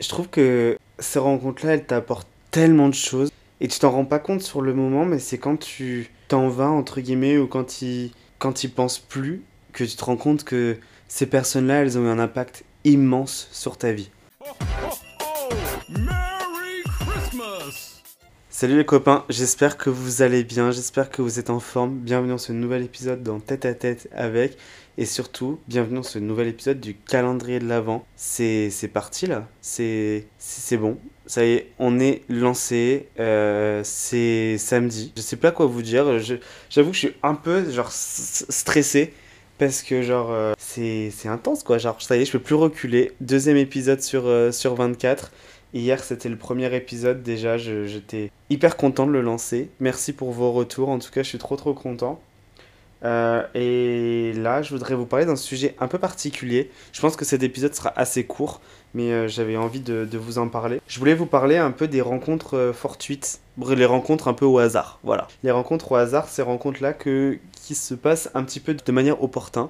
Je trouve que ces rencontres-là, elles t'apportent tellement de choses. Et tu t'en rends pas compte sur le moment, mais c'est quand tu t'en vas, entre guillemets, ou quand il quand ils penses plus, que tu te rends compte que ces personnes-là, elles ont eu un impact immense sur ta vie. Salut les copains, j'espère que vous allez bien, j'espère que vous êtes en forme. Bienvenue dans ce nouvel épisode dans Tête à Tête avec. Et surtout, bienvenue dans ce nouvel épisode du calendrier de l'Avent. C'est parti là, c'est bon. Ça y est, on est lancé. Euh, c'est samedi. Je sais pas quoi vous dire. J'avoue que je suis un peu genre stressé parce que genre euh, c'est intense quoi. Genre ça y est, je peux plus reculer. Deuxième épisode sur, euh, sur 24. Hier, c'était le premier épisode déjà, j'étais hyper content de le lancer. Merci pour vos retours, en tout cas, je suis trop trop content. Euh, et là, je voudrais vous parler d'un sujet un peu particulier. Je pense que cet épisode sera assez court, mais euh, j'avais envie de, vous en parler. Je voulais vous parler un peu des rencontres euh, fortuites, les rencontres un peu au hasard. Voilà. Les rencontres au hasard, ces rencontres-là qui se passent un petit peu de manière opportune.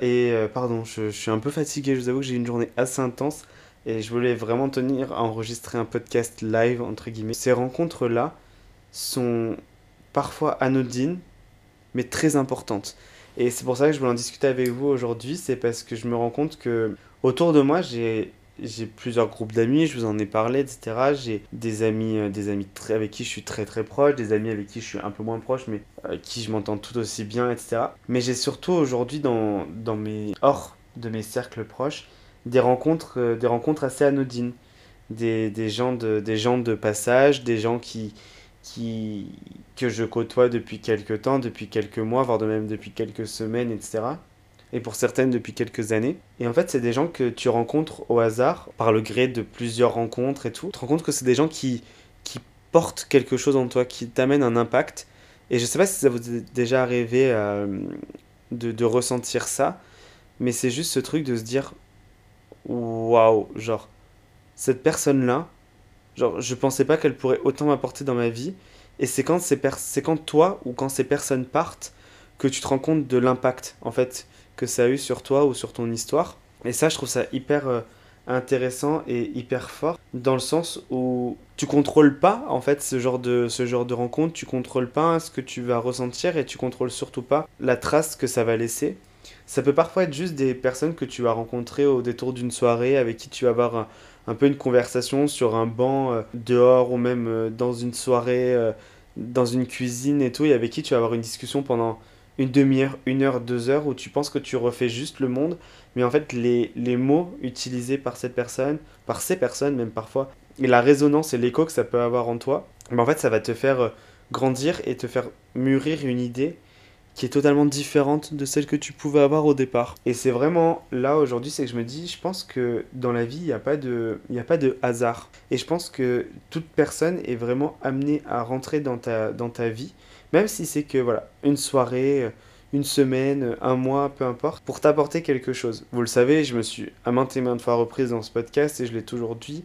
et pardon, je, je, suis un peu fatigué, je vous avoue que j'ai une journée assez intense. Et je voulais vraiment tenir à enregistrer un podcast live, entre guillemets. Ces rencontres-là sont parfois anodines, mais très importantes. Et c'est pour ça que je voulais en discuter avec vous aujourd'hui, c'est parce que je me rends compte que autour de moi, j'ai j'ai plusieurs groupes d'amis, je vous en ai parlé, etc. J'ai des amis, euh, des amis très, avec qui je suis très très proche, des amis avec qui je suis un peu moins proche, mais avec qui je m'entends tout aussi bien, etc. Mais j'ai surtout aujourd'hui dans, dans mes hors de mes cercles proches, des rencontres, euh, des rencontres assez anodines. Des, des, gens de, des gens de passage, des gens qui, qui, que je côtoie depuis quelques temps, depuis quelques mois, voire même depuis quelques semaines, etc. Et pour certaines depuis quelques années. Et en fait, c'est des gens que tu rencontres au hasard, par le gré de plusieurs rencontres et tout. Tu te rends compte que c'est des gens qui, qui portent quelque chose en toi, qui t'amènent un impact. Et je sais pas si ça vous est déjà arrivé euh, de, de ressentir ça, mais c'est juste ce truc de se dire waouh, genre, cette personne-là, genre, je pensais pas qu'elle pourrait autant m'apporter dans ma vie. Et c'est quand, c'est quand toi ou quand ces personnes partent que tu te rends compte de l'impact, en fait, que ça a eu sur toi ou sur ton histoire. Et ça, je trouve ça hyper euh, intéressant et hyper fort, dans le sens où tu contrôles pas, en fait, ce genre de, ce genre de rencontre, tu contrôles pas ce que tu vas ressentir et tu contrôles surtout pas la trace que ça va laisser. Ça peut parfois être juste des personnes que tu vas rencontrer au détour d'une soirée, avec qui tu vas avoir peu une conversation sur un banc euh, dehors ou même euh, dans une soirée, euh, dans une cuisine et tout, et avec qui tu vas avoir une discussion pendant une demi-heure, une heure, deux heures, où tu penses que tu refais juste le monde, mais en fait les, les mots utilisés par cette personne, par ces personnes même parfois, et la résonance et l'écho que ça peut avoir en toi, mais en fait ça va te faire grandir et te faire mûrir une idée qui est totalement différente de celle que tu pouvais avoir au départ. Et c'est vraiment là aujourd'hui, c'est que je me dis, je pense que dans la vie, il n'y a, pas de, a pas de hasard. Et je pense que toute personne est vraiment amenée à rentrer dans ta, dans ta vie, même si c'est que, voilà, une soirée, une semaine, un mois, peu importe, pour t'apporter quelque chose. Vous le savez, je me suis à maintes et maintes fois reprise dans ce podcast et je l'ai toujours dit.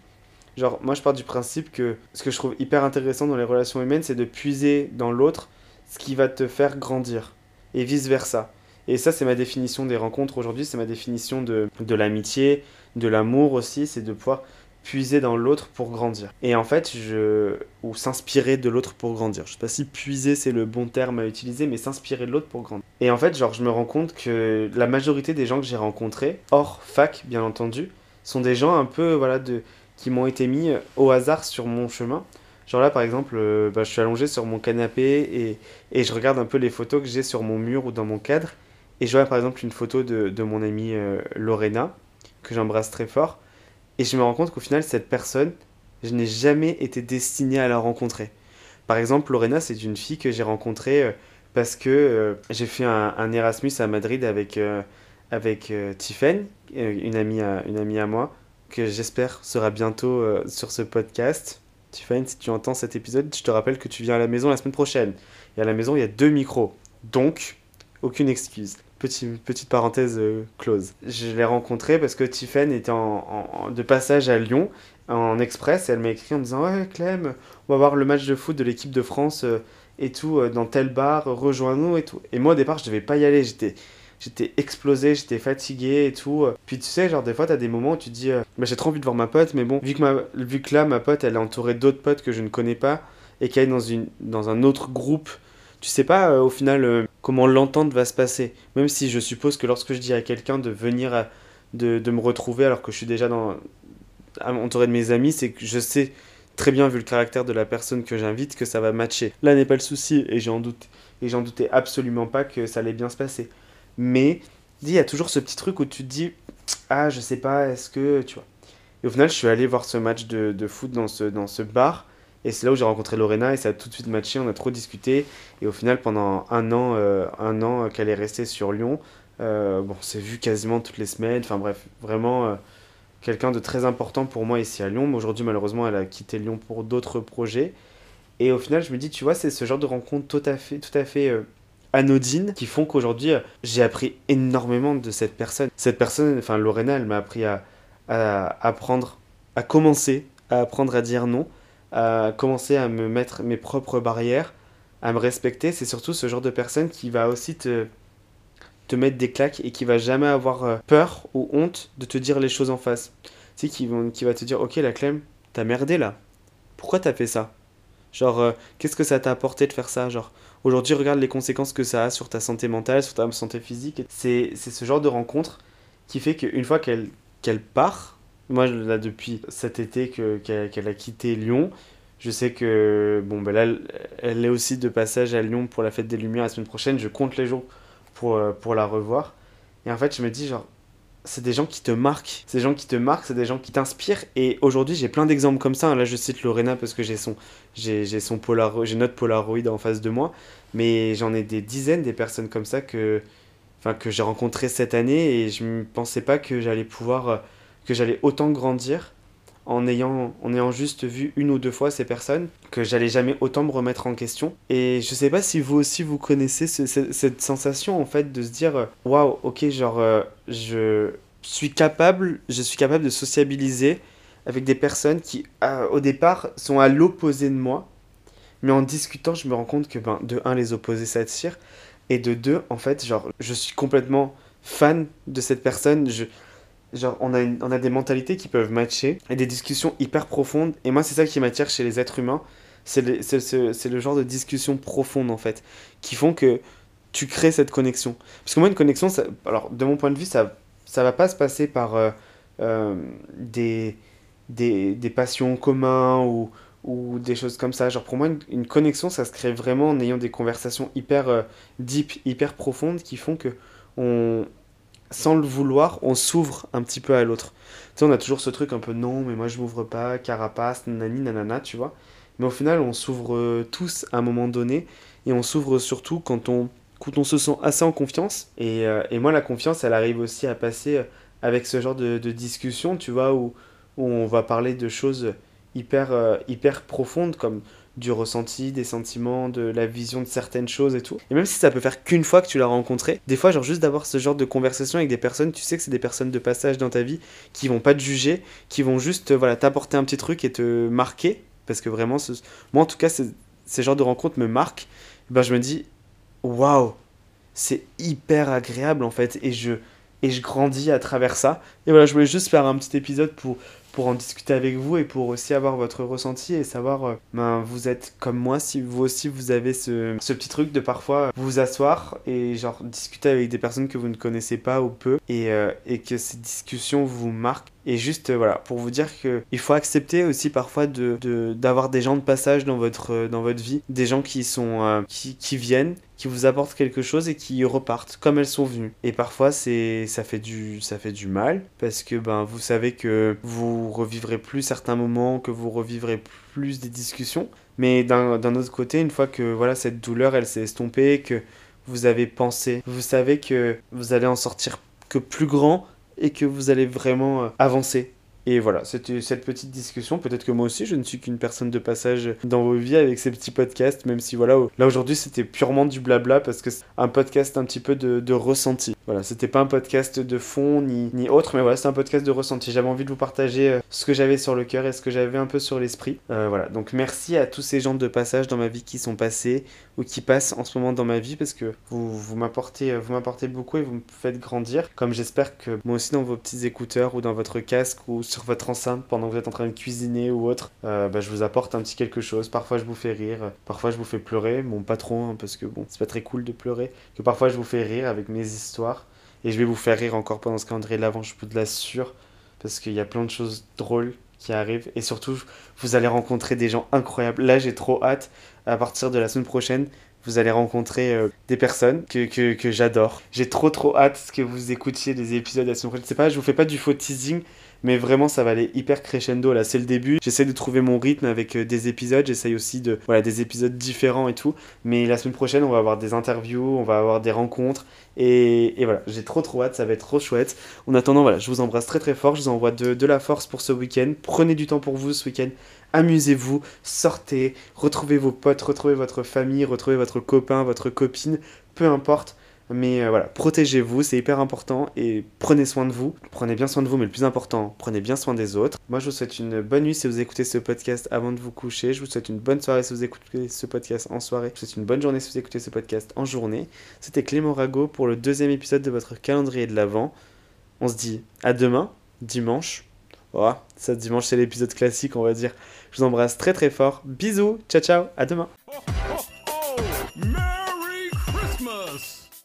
Genre, moi je pars du principe que ce que je trouve hyper intéressant dans les relations humaines, c'est de puiser dans l'autre ce qui va te faire grandir et vice-versa. Et ça, c'est ma définition des rencontres aujourd'hui, c'est ma définition de, de l'amitié, de l'amour aussi, c'est de pouvoir puiser dans l'autre pour grandir. Et en fait, je... ou s'inspirer de l'autre pour grandir. Je sais pas si puiser c'est le bon terme à utiliser, mais s'inspirer de l'autre pour grandir. Et en fait, genre, je me rends compte que la majorité des gens que j'ai rencontrés, hors fac bien entendu, sont des gens un peu, voilà, de... qui m'ont été mis au hasard sur mon chemin. Genre là, par exemple, euh, bah, je suis allongé sur mon canapé et, et, je regarde un peu les photos que j'ai sur mon mur ou dans mon cadre. Et je vois par exemple une photo de, de mon amie euh, Lorena, que j'embrasse très fort. Et je me rends compte qu'au final, cette personne, je n'ai jamais été destiné à la rencontrer. Par exemple, Lorena, c'est une fille que j'ai rencontrée euh, parce que j'ai fait un, un, Erasmus à Madrid avec, avec Tiffen, une amie, une amie à moi, que j'espère sera bientôt sur ce podcast. Tiffany, si tu entends cet épisode, je te rappelle que tu viens à la maison la semaine prochaine. Et à la maison, il y a deux micros. Donc, aucune excuse. petite parenthèse euh, close. Je l'ai rencontrée parce que Tiffany était en, de passage à Lyon en express et elle m'a écrit en me disant Ouais, Clem, on va voir le match de foot de l'équipe de France euh, et tout euh, dans tel bar, rejoins-nous et tout. Et moi, au départ, je devais pas y aller. J'étais j'étais explosé, j'étais fatigué et tout. Puis tu sais, genre des fois, t'as des moments où tu dis, euh, bah, j'ai trop envie de voir ma pote, mais bon, vu que, vu que là, ma pote, elle est entourée d'autres potes que je ne connais pas et qu'elle est dans, une, dans un autre groupe, tu sais pas euh, au final euh, comment l'entente va se passer. Même si je suppose que lorsque je dis à quelqu'un de venir, de, de, me retrouver alors que je suis déjà dans, entouré de mes amis, c'est que je sais très bien, vu le caractère de la personne que j'invite, que ça va matcher. Là n'est pas le souci et j'en doute. Et j'en doutais absolument pas que ça allait bien se passer. Mais il y a toujours ce petit truc où tu te dis Ah, je sais pas, est-ce que. Tu vois. Et au final, je suis allé voir ce match de, de foot dans ce, dans ce bar. Et c'est là où j'ai rencontré Lorena et ça a tout de suite matché. On a trop discuté. Et au final, pendant un an, euh, un an qu'elle est restée sur Lyon, euh, bon, on s'est vu quasiment toutes les semaines. Enfin bref, vraiment euh, quelqu'un de très important pour moi ici à Lyon. Mais aujourd'hui, malheureusement, elle a quitté Lyon pour d'autres projets. Et au final, je me dis, tu vois, c'est ce genre de rencontre tout à fait, tout à fait anodines qui font qu'aujourd'hui, euh, j'ai appris énormément de cette personne. Cette personne, enfin Lorena, elle m'a appris à, à apprendre, à commencer à apprendre à dire non, à commencer à me mettre mes propres barrières, à me respecter. C'est surtout ce genre de personne qui va aussi te, te mettre des claques et qui va jamais avoir euh, peur ou honte de te dire les choses en face. Tu sais, qui, vont, qui va te dire, ok la Clem, t'as merdé là. Pourquoi t'as fait ça? Genre, euh, qu'est-ce que ça t'a apporté de faire ça? Genre, aujourd'hui, regarde les conséquences que ça a sur ta santé mentale, sur ta santé physique. C'est ce genre de rencontre qui fait qu'une fois qu'elle part, moi, là, depuis cet été qu'elle qu a quitté Lyon, je sais que, bon, ben là, elle est aussi de passage à Lyon pour la fête des Lumières la semaine prochaine. Je compte les jours pour, euh, pour la revoir. Et en fait, je me dis, genre, c'est des gens qui te marquent. C'est des gens qui te marquent, c'est des gens qui t'inspirent. Et aujourd'hui, j'ai plein d'exemples comme ça. Là, je cite Lorena parce que j'ai son, j'ai, son Polaroid, j'ai notre Polaroid en face de moi. Mais j'en ai des dizaines des personnes comme ça que, enfin, que j'ai rencontrées cette année et je ne pensais pas que j'allais pouvoir, euh, que j'allais autant grandir en ayant, ayant juste vu une ou deux fois ces personnes, que j'allais jamais autant me remettre en question. Et je sais pas si vous aussi vous connaissez cette sensation en fait de se dire euh, waouh, ok, genre euh, je suis capable, je suis capable de sociabiliser avec des personnes qui au départ sont à l'opposé de moi, mais en discutant, je me rends compte que ben, de un, les opposés s'attirent, et de deux, en fait, genre, je suis complètement fan de cette personne. Je, genre on a, on a des mentalités qui peuvent matcher et des discussions hyper profondes. Et moi, c'est ça qui m'attire chez les êtres humains. C'est le, le, genre de discussions profondes, en fait, qui font que tu crées cette connexion. Parce que moi, une connexion, alors de mon point de vue, ça ça va pas se passer par euh, euh, des, des, des, passions communs ou, ou des choses comme ça. Genre pour moi, une, connexion, ça se crée vraiment en ayant des conversations hyper euh, deep, hyper profondes qui font que on, sans le vouloir, on s'ouvre un petit peu à l'autre. Tu sais, on a toujours ce truc un peu non, mais moi je m'ouvre pas, carapace, nani, nanana, tu vois. Mais au final, on s'ouvre euh, tous à un moment donné et on s'ouvre surtout quand on, quand on se sent assez en confiance. Et, euh, et, moi, la confiance, elle arrive aussi à passer euh, avec ce genre de, de discussion, tu vois, où, où, on va parler de choses hyper, hyper profondes comme du ressenti, des sentiments, de la vision de certaines choses et tout. Et même si ça peut faire qu'une fois que tu l'as rencontré, des fois, genre juste d'avoir ce genre de conversation avec des personnes, tu sais que c'est des personnes de passage dans ta vie qui vont pas te juger, qui vont juste voilà, t'apporter un petit truc et te marquer. Parce que vraiment, moi en tout cas, ces genres de rencontres me marquent. ben, je me dis, waouh, c'est hyper agréable en fait. Et je, et je grandis à travers ça. Et voilà, je voulais juste faire un petit épisode pour pour en discuter avec vous et pour aussi avoir votre ressenti et savoir, euh, ben, vous êtes comme moi, si vous aussi vous avez ce, ce, petit truc de parfois vous asseoir et genre discuter avec des personnes que vous ne connaissez pas ou peu et, euh, et que ces discussions vous marquent. Et juste, euh, voilà, pour vous dire qu'il faut accepter aussi parfois d'avoir de, des gens de passage dans votre, dans votre vie, des gens qui, sont, qui, qui viennent, qui vous apportent quelque chose et qui repartent comme elles sont venues. Et parfois, c'est ça fait du ça fait du mal parce que ben vous savez que vous revivrez plus certains moments, que vous revivrez plus des discussions. Mais d'un autre côté, une fois que voilà cette douleur elle s'est estompée, que vous avez pensé, vous savez que vous allez en sortir que plus grand et que vous allez vraiment euh, avancer et voilà, c'était cette petite discussion. Peut-être que moi aussi, je ne suis qu'une personne de passage dans vos vies avec ces petits podcasts, même si voilà, là aujourd'hui c'était purement du blabla parce que c'est un podcast un petit peu de, de ressenti. Voilà, c'était pas un podcast de fond ni, ni autre, mais voilà, c'est un podcast de ressenti. J'avais envie de vous partager euh, ce que j'avais sur le cœur et ce que j'avais un peu sur l'esprit. Euh, voilà, donc merci à tous ces gens de passage dans ma vie qui sont passés ou qui passent en ce moment dans ma vie parce que vous, vous m'apportez euh, vous m'apportez beaucoup et vous me faites grandir. Comme j'espère que moi aussi dans vos petits écouteurs ou dans votre casque ou sur votre enceinte pendant que vous êtes en train de cuisiner ou autre, bah, je vous apporte un petit quelque chose. Parfois je vous fais rire, parfois je vous fais pleurer. Mon patron, hein, parce que bon, c'est pas très cool de pleurer, que parfois je vous fais rire avec mes histoires et je vais vous faire rire encore pendant ce calendrier de l'avant, je vous l'assure. Parce qu'il y a plein de choses drôles qui arrivent. Et surtout, vous allez rencontrer des gens incroyables. Là, j'ai trop hâte. À partir de la semaine prochaine, vous allez rencontrer euh, des personnes que, que, que j'adore. J'ai trop trop hâte que vous écoutiez les épisodes de la semaine prochaine. C'est pas, je vous fais pas du faux teasing, mais vraiment ça va aller hyper crescendo là. C'est le début. J'essaie de trouver mon rythme avec euh, des épisodes. J'essaye aussi de voilà des épisodes différents et tout. Mais la semaine prochaine on va avoir des interviews on va avoir des rencontres. Et, et voilà. J'ai trop trop hâte. Ça va être trop chouette. En attendant voilà je vous embrasse très très fort. Je vous envoie de, de la force pour ce week-end. Prenez du temps pour vous ce week-end. Amusez-vous, sortez, retrouvez vos potes, retrouvez votre famille, retrouvez votre copain, votre copine, peu importe. Mais euh, voilà, protégez-vous, c'est hyper important et prenez soin de vous. Prenez bien soin de vous, mais le plus important, prenez bien soin des autres. Moi, je vous souhaite une bonne nuit si vous écoutez ce podcast avant de vous coucher. Je vous souhaite une bonne soirée si vous écoutez ce podcast en soirée. Je vous souhaite une bonne journée si vous écoutez ce podcast en journée. C'était Clément Rago pour le deuxième épisode de votre calendrier de l'Avent. On se dit à demain, dimanche. Oh, ça dimanche c'est l'épisode classique, on va dire. Je vous embrasse très très fort. Bisous, ciao ciao, à demain. ます。